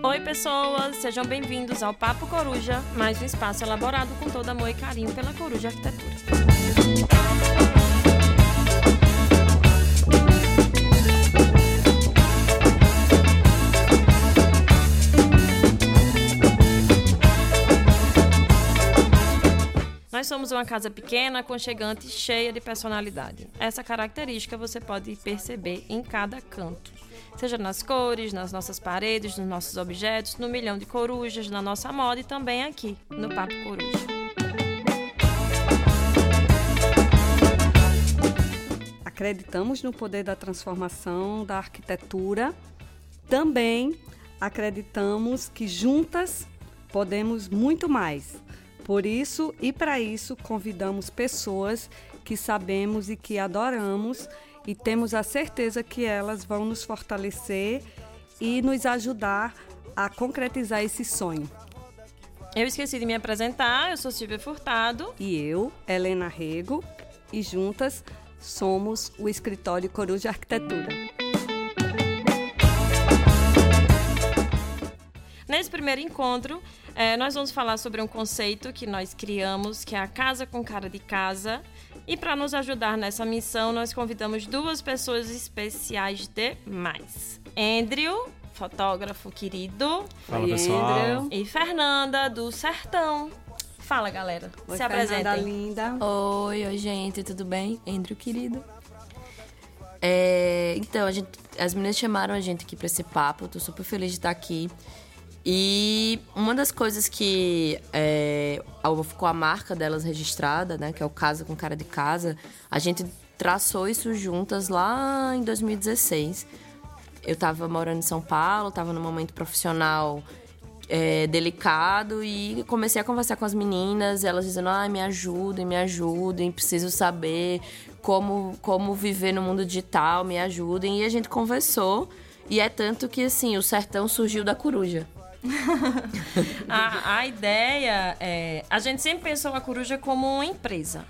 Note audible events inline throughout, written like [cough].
Oi, pessoas! Sejam bem-vindos ao Papo Coruja, mais um espaço elaborado com todo amor e carinho pela Coruja Arquitetura. Nós somos uma casa pequena, aconchegante e cheia de personalidade. Essa característica você pode perceber em cada canto. Seja nas cores, nas nossas paredes, nos nossos objetos, no milhão de corujas, na nossa moda e também aqui, no Papo Coruja. Acreditamos no poder da transformação da arquitetura. Também acreditamos que juntas podemos muito mais. Por isso e para isso convidamos pessoas que sabemos e que adoramos e temos a certeza que elas vão nos fortalecer e nos ajudar a concretizar esse sonho. Eu esqueci de me apresentar, eu sou Silvia Furtado. E eu, Helena Rego, e juntas somos o escritório Coruja Arquitetura. Primeiro encontro, eh, nós vamos falar sobre um conceito que nós criamos, que é a casa com cara de casa. E para nos ajudar nessa missão, nós convidamos duas pessoas especiais demais. Andrew, fotógrafo querido. Fala, Oi, pessoal. Andrew. E Fernanda, do Sertão. Fala, galera. Oi, Se apresentem. linda. Oi, oi, gente, tudo bem? Andrew, querido. É, então, a gente, as meninas chamaram a gente aqui pra esse papo, eu tô super feliz de estar aqui. E uma das coisas que é, ficou a marca delas registrada, né, que é o Casa com Cara de Casa, a gente traçou isso juntas lá em 2016. Eu tava morando em São Paulo, tava num momento profissional é, delicado e comecei a conversar com as meninas, elas dizendo, ai, me ajudem, me ajudem, preciso saber como, como viver no mundo digital, me ajudem. E a gente conversou, e é tanto que, assim, o sertão surgiu da coruja. [laughs] A, a ideia é. A gente sempre pensou a Coruja como uma empresa.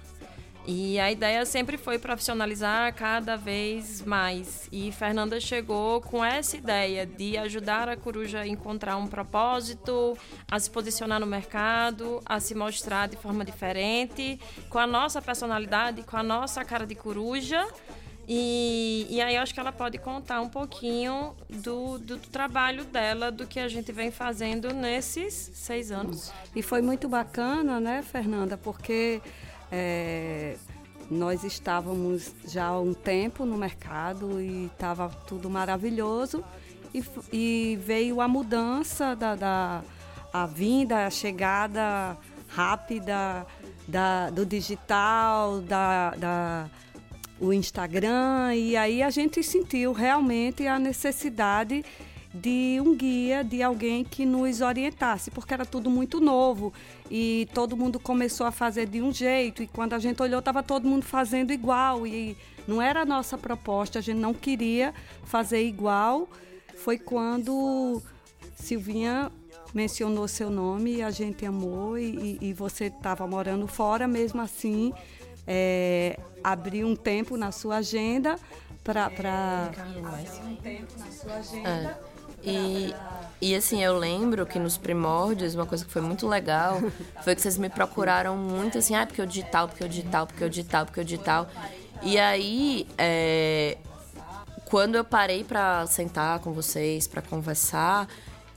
E a ideia sempre foi profissionalizar cada vez mais. E Fernanda chegou com essa ideia de ajudar a Coruja a encontrar um propósito, a se posicionar no mercado, a se mostrar de forma diferente, com a nossa personalidade, com a nossa cara de coruja. E, e aí eu acho que ela pode contar um pouquinho do, do trabalho dela, do que a gente vem fazendo nesses seis anos. E foi muito bacana, né, Fernanda? Porque é, nós estávamos já há um tempo no mercado e estava tudo maravilhoso. E, e veio a mudança da, da a vinda, a chegada rápida da, do digital, da, da o Instagram e aí a gente sentiu realmente a necessidade de um guia, de alguém que nos orientasse, porque era tudo muito novo e todo mundo começou a fazer de um jeito e quando a gente olhou estava todo mundo fazendo igual e não era a nossa proposta, a gente não queria fazer igual. Foi quando Silvinha mencionou seu nome a gente amou e- e você estava morando fora mesmo assim é, abriu um tempo na sua agenda para É. E, e assim, eu lembro que nos primórdios, uma coisa que foi muito legal [laughs] foi que vocês me procuraram muito assim, ah, porque o digital, porque o digital, porque o digital, porque o digital. E aí, é, quando eu parei pra sentar com vocês, pra conversar,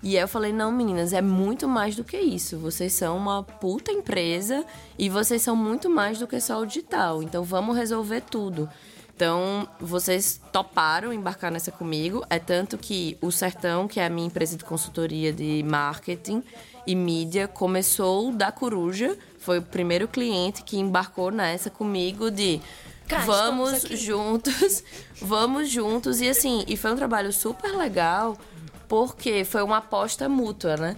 e aí eu falei, não, meninas, é muito mais do que isso. Vocês são uma puta empresa e vocês são muito mais do que só o digital. Então vamos resolver tudo. Então, vocês toparam embarcar nessa comigo. É tanto que o Sertão, que é a minha empresa de consultoria de marketing e mídia, começou da Coruja. Foi o primeiro cliente que embarcou nessa comigo de vamos estamos aqui." juntos, vamos juntos. E assim, e foi um trabalho super legal, porque foi uma aposta mútua, né?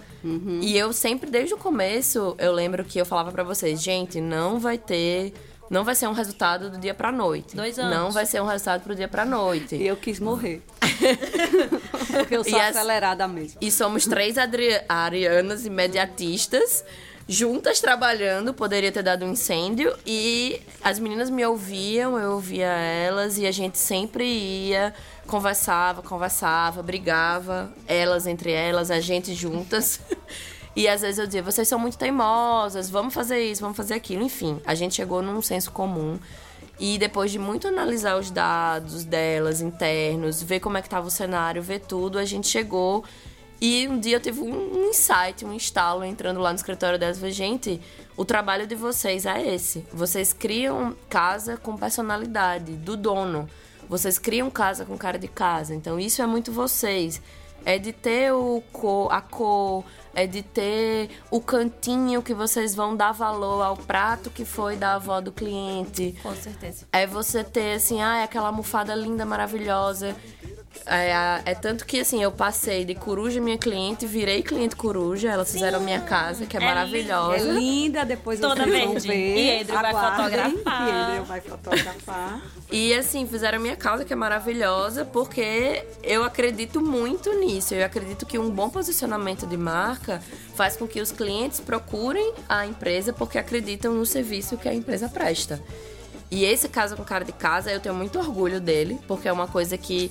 E eu sempre, desde o começo, eu lembro que eu falava pra vocês, gente, não vai ter. Não vai ser um resultado do dia pra noite. Dois anos. Não vai ser um resultado pro dia pra noite. E eu quis morrer. [laughs] Porque eu sou E as- acelerada mesmo. E somos três Adri- arianas imediatistas. juntas trabalhando, poderia ter dado um incêndio e as meninas me ouviam, eu ouvia elas e a gente sempre ia, conversava, conversava, brigava, elas entre elas, a gente juntas. [laughs] E às vezes eu dizia, vocês são muito teimosas, vamos fazer isso, vamos fazer aquilo. Enfim, a gente chegou num senso comum. E depois de muito analisar os dados delas, internos, ver como é que estava o cenário, ver tudo, a gente chegou e um dia eu tive um insight, um instalo entrando lá no escritório delas. Falei, gente, o trabalho de vocês é esse. Vocês criam casa com personalidade do dono. Vocês criam casa com cara de casa. Então isso é muito vocês. É de ter o cor, a cor, é de ter o cantinho que vocês vão dar valor ao prato que foi da avó do cliente. Com certeza. É você ter, assim, ah, aquela almofada linda, maravilhosa. É, é, tanto que, assim, eu passei de coruja minha cliente, virei cliente coruja. Elas Sim. fizeram a minha casa, que é, é maravilhosa. Linda. É linda, depois Toda vocês vão ver. E Edro vai fotografar. E vai fotografar. e, assim, fizeram a minha casa, que é maravilhosa, porque eu acredito muito nisso. Eu acredito que um bom posicionamento de marca faz com que os clientes procurem a empresa porque acreditam no serviço que a empresa presta. E esse Casa com Cara de Casa, eu tenho muito orgulho dele, porque é uma coisa que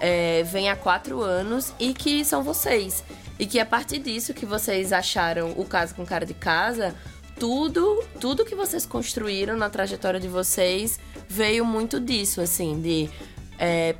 é, vem há quatro anos e que são vocês. E que a partir disso que vocês acharam o caso com cara de casa, tudo, tudo que vocês construíram na trajetória de vocês veio muito disso, assim, de é,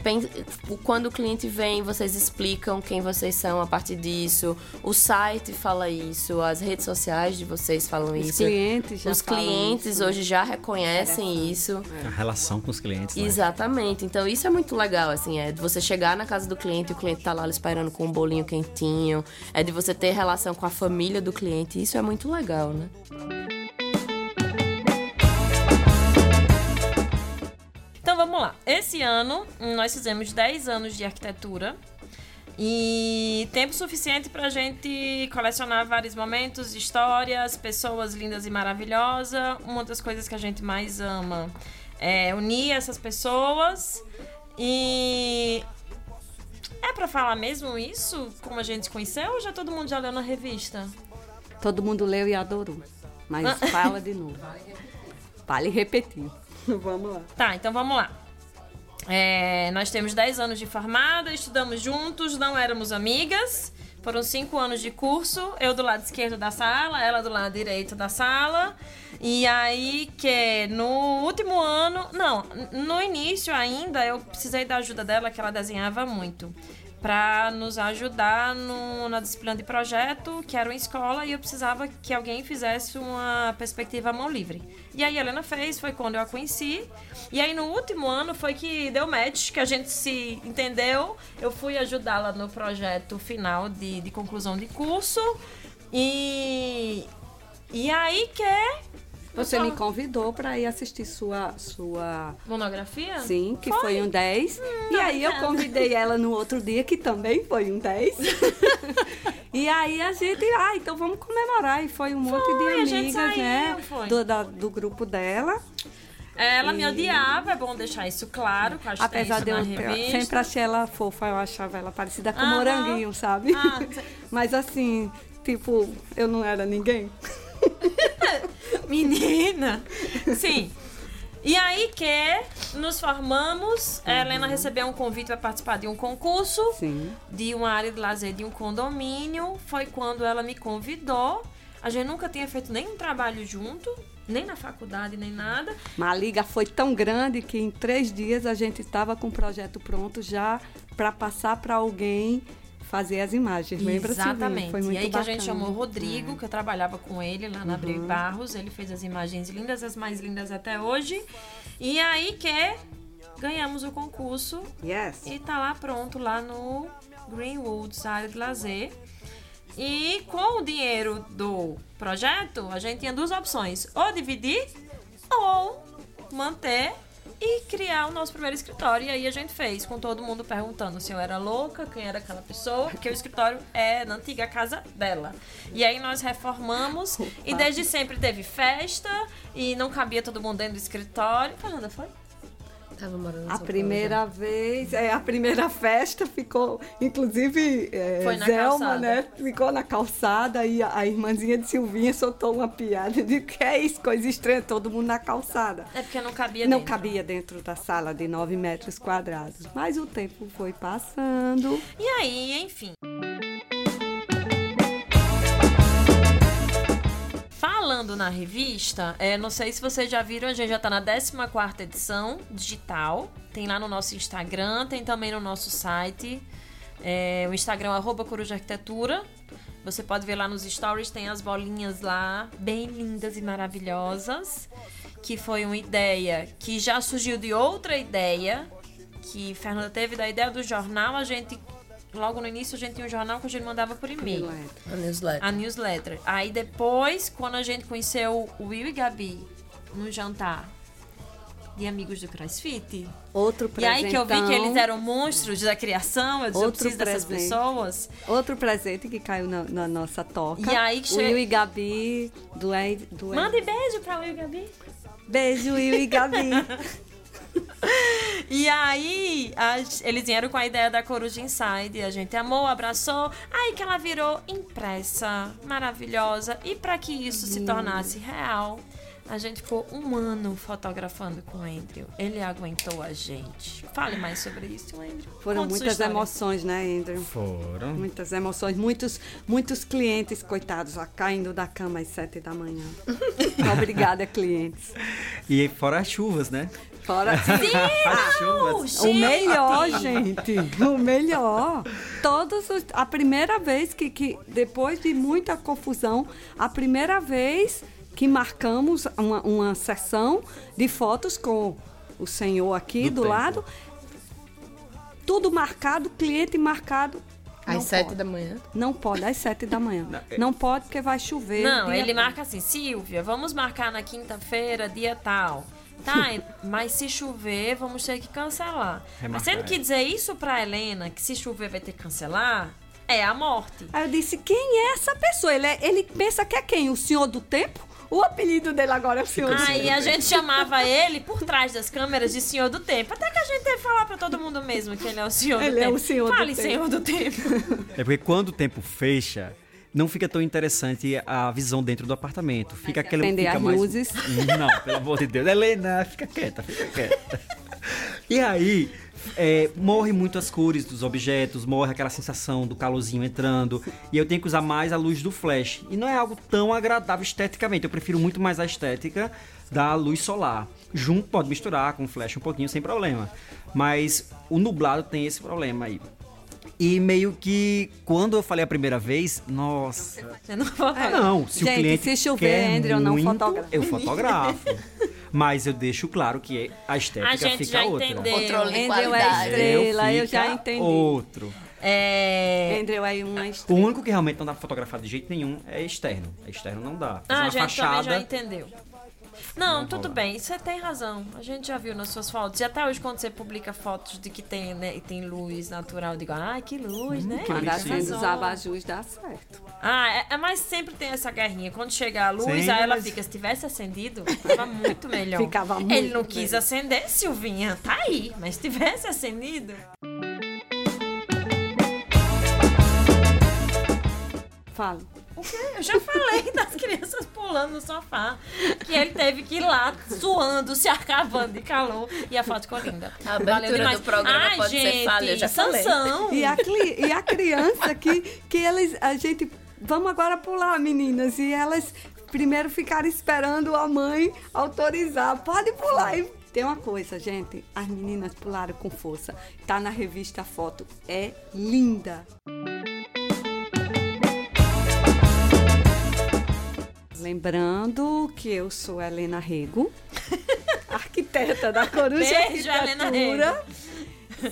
quando o cliente vem, vocês explicam quem vocês são a partir disso. O site fala isso, as redes sociais de vocês falam os isso. Clientes já os clientes isso, hoje já reconhecem isso. A relação com os clientes. Né? Exatamente. Então isso é muito legal, assim, é de você chegar na casa do cliente e o cliente tá lá esperando com um bolinho quentinho. É de você ter relação com a família do cliente. Isso é muito legal, né? Vamos lá. Esse ano nós fizemos 10 anos de arquitetura e tempo suficiente para a gente colecionar vários momentos, histórias, pessoas lindas e maravilhosas. Uma das coisas que a gente mais ama é unir essas pessoas e é para falar mesmo isso, como a gente se conheceu, ou já todo mundo já leu na revista? Todo mundo leu e adorou. Mas ah. fala de novo. [laughs] Vale repetir. vamos lá. Tá, então vamos lá. É, nós temos 10 anos de formada, estudamos juntos, não éramos amigas. Foram cinco anos de curso, eu do lado esquerdo da sala, ela do lado direito da sala. E aí que no último ano, não, no início ainda eu precisei da ajuda dela, que ela desenhava muito para nos ajudar no, na disciplina de projeto, que era uma escola, e eu precisava que alguém fizesse uma perspectiva à mão livre. E aí a Helena fez, foi quando eu a conheci. E aí no último ano foi que deu match, que a gente se entendeu. Eu fui ajudá-la no projeto final de, de conclusão de curso. E, e aí que você me convidou para ir assistir sua sua monografia? Sim, que foi, foi um 10. Hum, e aí eu convidei ela no outro dia que também foi um 10. [laughs] e aí a gente, ah, então vamos comemorar e foi um monte de amigas, saiu, né, do, da, do grupo dela. Ela e... me odiava, é bom deixar isso claro, que acho Apesar de eu sempre achei ela fofa, eu achava ela parecida com moranguinho, sabe? Ah, [laughs] Mas assim, tipo, eu não era ninguém. Menina! Sim. E aí que nos formamos, uhum. a Helena recebeu um convite para participar de um concurso Sim. de uma área de lazer de um condomínio. Foi quando ela me convidou. A gente nunca tinha feito nenhum trabalho junto, nem na faculdade, nem nada. Mas a liga foi tão grande que em três dias a gente estava com o projeto pronto já para passar para alguém fazer as imagens, lembra Exatamente. Foi muito e aí bacana. que a gente chamou o Rodrigo, é. que eu trabalhava com ele lá na Abril uhum. Barros. Ele fez as imagens lindas, as mais lindas até hoje. E aí que ganhamos o concurso. Yes. E tá lá pronto, lá no Greenwoods, área de lazer. E com o dinheiro do projeto, a gente tinha duas opções: ou dividir ou manter e criar o nosso primeiro escritório. E aí a gente fez, com todo mundo perguntando se eu era louca, quem era aquela pessoa, porque o escritório é na antiga casa dela. E aí nós reformamos e desde sempre teve festa e não cabia todo mundo dentro do escritório. Fernanda, foi? Tava morando em A São primeira Paulo, vez, é, a primeira festa ficou, inclusive, é, Foi na Zelma, calçada. né? Ficou na calçada e a, a irmãzinha de Silvinha soltou uma piada de que é isso, coisa estranha, todo mundo na calçada. É porque não cabia Não dentro. cabia dentro da sala de 9 metros quadrados. Mas o tempo foi passando. E aí, enfim. Falando na revista, é, não sei se vocês já viram, a gente já tá na 14ª edição digital. Tem lá no nosso Instagram, tem também no nosso site. É, o Instagram é arroba Coruja Arquitetura. Você pode ver lá nos stories, tem as bolinhas lá, bem lindas e maravilhosas. Que foi uma ideia que já surgiu de outra ideia, que Fernanda teve da ideia do jornal, a gente logo no início a gente tinha um jornal que a gente mandava por e-mail. A newsletter. A newsletter. Aí depois, quando a gente conheceu o Will e Gabi no jantar de amigos do CrossFit, Outro e aí que eu vi que presentão. eles eram monstros da criação, eu disse, eu Outro preciso dessas presente. pessoas. Outro presente que caiu na, na nossa toca. E aí que o che- Will e Gabi do, Ed- do Mande beijo pra Will e Gabi. Beijo, Will e Gabi. [laughs] [laughs] E aí, as- eles vieram com a ideia da Coruja Inside. A gente amou, abraçou. Aí que ela virou impressa, maravilhosa. E para que isso se tornasse real, a gente ficou um ano fotografando com o Andrew. Ele aguentou a gente. Fale mais sobre isso, Andrew. Foram Conte sua muitas emoções, né, Andrew? Foram. Muitas emoções, muitos, muitos clientes, coitados, já caindo da cama às sete da manhã. [laughs] Obrigada, clientes. E fora as chuvas, né? Fora. [laughs] As chuvas. O melhor, gente. O melhor. Todos os, a primeira vez que, que, depois de muita confusão, a primeira vez que marcamos uma, uma sessão de fotos com o senhor aqui Do do, lado. Tudo marcado, cliente marcado. Às Não sete pode. da manhã. Não pode, às sete da manhã. Não, é- Não pode porque vai chover. Não, ele tal. marca assim, Silvia, vamos marcar na quinta-feira, dia tal. Tá, mas se chover, vamos ter que cancelar. Mas Remarcar, sendo que é. dizer isso pra Helena, que se chover vai ter que cancelar, é a morte. Aí eu disse, quem é essa pessoa? Ele, é- ele pensa que é quem? O senhor do tempo? O apelido dele agora é o senhor do Aí tempo. a gente chamava ele por trás das câmeras de Senhor do Tempo. Até que a gente teve que falar pra todo mundo mesmo que ele é o Senhor Ele do é Tempo. o Senhor do Fale, Tempo. Senhor do Tempo. É porque quando o tempo fecha, não fica tão interessante a visão dentro do apartamento. Fica aquele acender fica as mais... luzes. [laughs] Não, pelo amor de Deus. Helena, fica quieta, fica quieta. E aí, é, morre muito as cores dos objetos, morre aquela sensação do calorzinho entrando. E eu tenho que usar mais a luz do flash. E não é algo tão agradável esteticamente. Eu prefiro muito mais a estética da luz solar. Junto pode misturar com flash um pouquinho sem problema. Mas o nublado tem esse problema aí. E meio que quando eu falei a primeira vez, nossa. Você não Ah, não, se Gente, o cliente se chover, quer Andrew, não muito, fotografa. eu fotografo. Mas eu deixo claro que a estética A gente fica já outra. entendeu. Controle de Andrew é estrela, eu já fica entendi. Outro. É... Andrew é uma O estrela. único que realmente não dá pra fotografar de jeito nenhum é externo. Externo não dá. Fazer Ah, a uma gente fachada. já entendeu. Não, Não tudo bem, você tem razão. A gente já viu nas suas fotos. E até hoje, quando você publica fotos de que tem, né, tem luz natural, eu digo, ah, que luz, né? Quando Tem acende os razão. abajus dá certo. Ah, é, é, mas sempre tem essa guerrinha. Quando chega a luz, Sim, aí ela mas- fica, se tivesse acendido, ficava muito melhor. [laughs] Ficava muito Ele não quis melhor. acender, Silvinha. Tá aí, mas se tivesse acendido. Fala. O quê? Eu já falei [laughs] das crianças pulando no sofá. Que ele teve que ir lá suando, se arcavando de calor. E a foto ficou linda. A abertura do programa Ai, pode ser gente, falha, eu já falei. E a, cli- e a criança que, que eles. A gente. Vamos agora pular, meninas. E elas primeiro ficaram esperando a mãe autorizar. Pode pular. E tem uma coisa, gente. As meninas pularam com força. Tá na revista a foto. É linda. Lembrando que eu sou Helena Rego, [laughs] arquiteta da Coruja Beijo, Helena Arquitetura.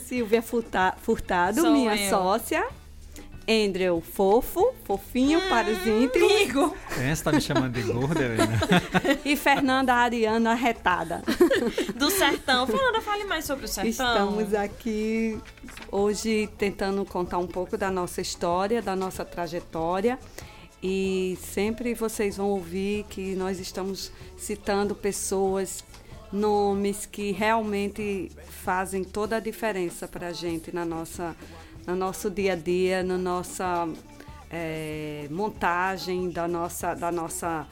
Silvia Furta- Furtado, Sou minha eu. sócia. Andrew Fofo, fofinho para os íntimos. Amigo. É, você tá me chamando de gorda, Helena? E Fernanda Ariana Retada. Do sertão. Fernanda, fale mais sobre o sertão. Estamos aqui hoje tentando contar um pouco da nossa história, da nossa trajetória. E sempre vocês vão ouvir que nós estamos citando pessoas nomes que realmente fazem toda a diferença para a gente na nossa, no nosso dia a dia, na nossa é, montagem, da nossa, da nossa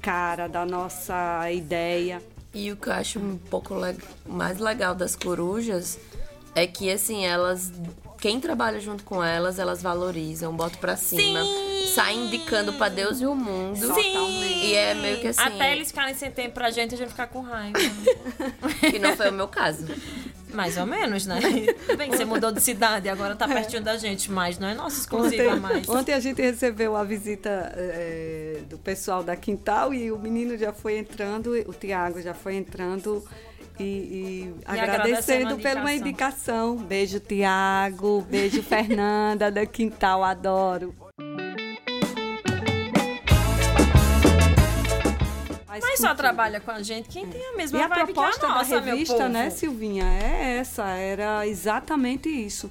cara, da nossa ideia. E o que eu acho um pouco le mais legal das corujas é que, assim, elas. Quem trabalha junto com elas, elas valorizam, botam pra cima, Sim! Saem indicando pra Deus e o mundo. Sim! E é meio que assim. Até eles ficarem sem tempo pra gente, a gente ficar com raiva. [laughs] Que não foi o meu caso. Mais ou menos, né? Tudo bem que você mudou de cidade, agora tá pertinho da gente, mas não é nossa exclusiva mais. ontem a gente recebeu a visita é, do pessoal da Quintal e o menino já foi entrando, o Tiago já foi entrando e, e agradecendo agradecendo pela indicação. indicação. Beijo, Tiago. Beijo, Fernanda da Quintal. Adoro. Mas só trabalha com a gente quem tem a mesma E a proposta a nossa, da revista, né, Silvinha, é essa. Era exatamente isso.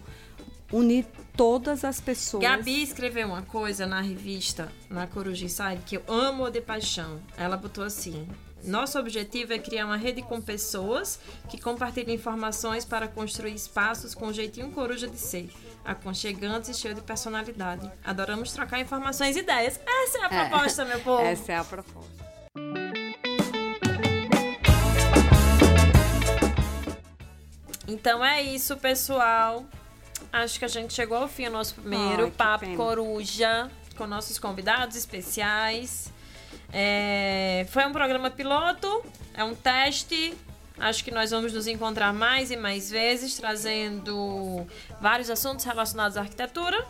Unir todas as pessoas. Gabi escreveu uma coisa na revista, na Coruja Inside, que eu amo de paixão. Ela botou assim: Nosso objetivo é criar uma rede com pessoas que compartilham informações para construir espaços com um jeitinho coruja de ser, aconchegantes e cheio de personalidade. Adoramos trocar informações e ideias. Essa é a É. proposta, meu povo. Essa é a proposta. Então é isso, pessoal. Acho que a gente chegou ao fim do nosso primeiro Ai, Papo. Coruja com nossos convidados especiais. É, foi um programa piloto, é um teste. Acho que nós vamos nos encontrar mais e mais vezes, trazendo vários assuntos relacionados à arquitetura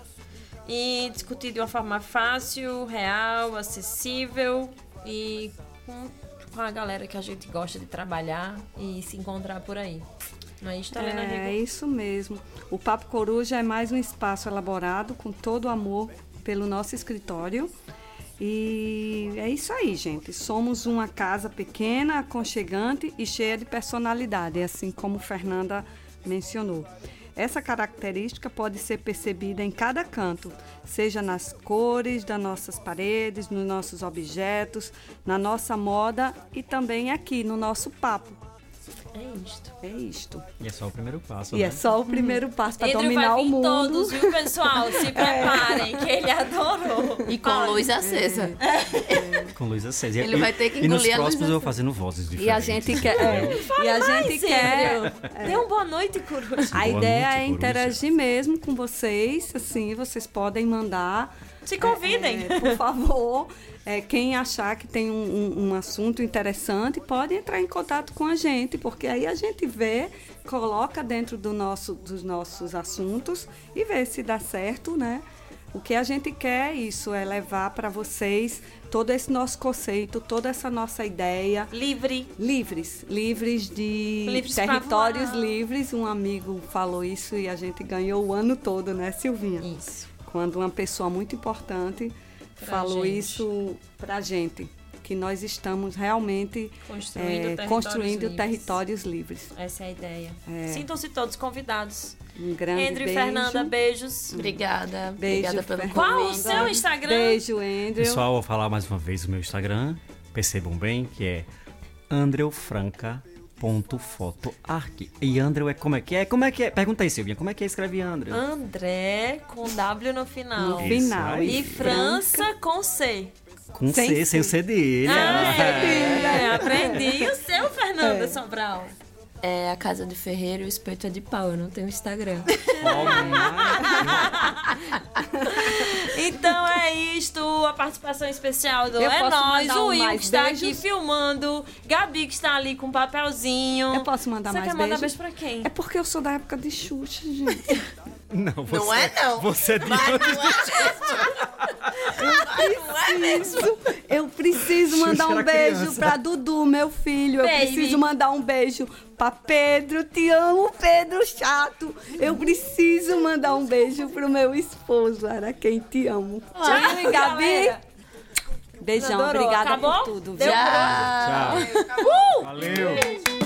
e discutir de uma forma fácil, real, acessível e com, com a galera que a gente gosta de trabalhar e se encontrar por aí. Não é isso, Helena É Rigo? isso mesmo. O Papo Coruja é mais um espaço elaborado com todo o amor pelo nosso escritório. E é isso aí, gente. Somos uma casa pequena, aconchegante e cheia de personalidade, assim como Fernanda mencionou. Essa característica pode ser percebida em cada canto, seja nas cores das nossas paredes, nos nossos objetos, na nossa moda e também aqui no nosso papo. É isto. É isto. E é só o primeiro passo, E né? é só o primeiro passo para Andrew dominar vai o mundo. todos, viu, pessoal? Se [laughs] preparem, que ele adorou. E com luz acesa. Com luz acesa. Ele e, vai ter que E nos engolir a luz próximos eu vou fazendo vozes E a diferentes. gente quer. é, e a gente quer. Dê um boa noite, coruja. A Boa ideia noite, é coruja. interagir mesmo com vocês, assim, vocês podem mandar. Se convidem. é, por favor, [laughs] é, quem achar que tem um, um- um assunto interessante, pode entrar em contato com a gente, porque aí a gente vê, coloca dentro do nosso, dos nossos assuntos e vê se dá certo, né? O que a gente quer é isso, é levar para vocês todo esse nosso conceito, toda essa nossa ideia, Livre. livres, livres de Livres territórios livres. Um amigo falou isso e a gente ganhou o ano todo, né, Silvinha? Isso. Quando uma pessoa muito importante Pra falou gente. isso pra gente, que nós estamos realmente Construindo eh, territórios construindo livres. territórios livres. Essa é a ideia. Sintam-se todos convidados. Um grande Andrew e beijo. Fernanda, beijos. Obrigada. Beijo, Obrigada pelo Fernanda. Qual o seu Instagram? Beijo, Andrew. Pessoal, vou falar mais uma vez o meu Instagram. Percebam bem que é andreufranca.fotoarc. E Andrew é como é que é? Como é que é? Pergunta aí, Silvinha, como é que é escreve Andrew? André com W no final. No final. E França com C. Com Sem C, sem o C. C dele. Ah, Ah, é, aprendi. E o seu, Fernanda Sobral? É a casa de Ferreiro e o espeto é de pau. Eu não tenho Instagram. [laughs] Então é isto, a participação especial do Eu É Nós, o Will que está aqui beijos? filmando, Gabi que está ali com um papelzinho. Eu posso mandar Você mais quer mandar beijo? pra quem? É porque eu sou da época de Xuxa, gente. [laughs] Não, você, Não é, não. Você é de Mas não é. Preciso- eu preciso mandar um beijo criança. pra Dudu, meu filho. Eu Baby. preciso mandar um beijo pra Pedro. Te amo, Pedro chato. Eu preciso mandar um beijo pro meu esposo, era quem te amo. Tchau, e Gabi. galera. Beijão, Adorou. obrigada Acabou? por tudo. Deu viu? Tchau. Uh! Valeu.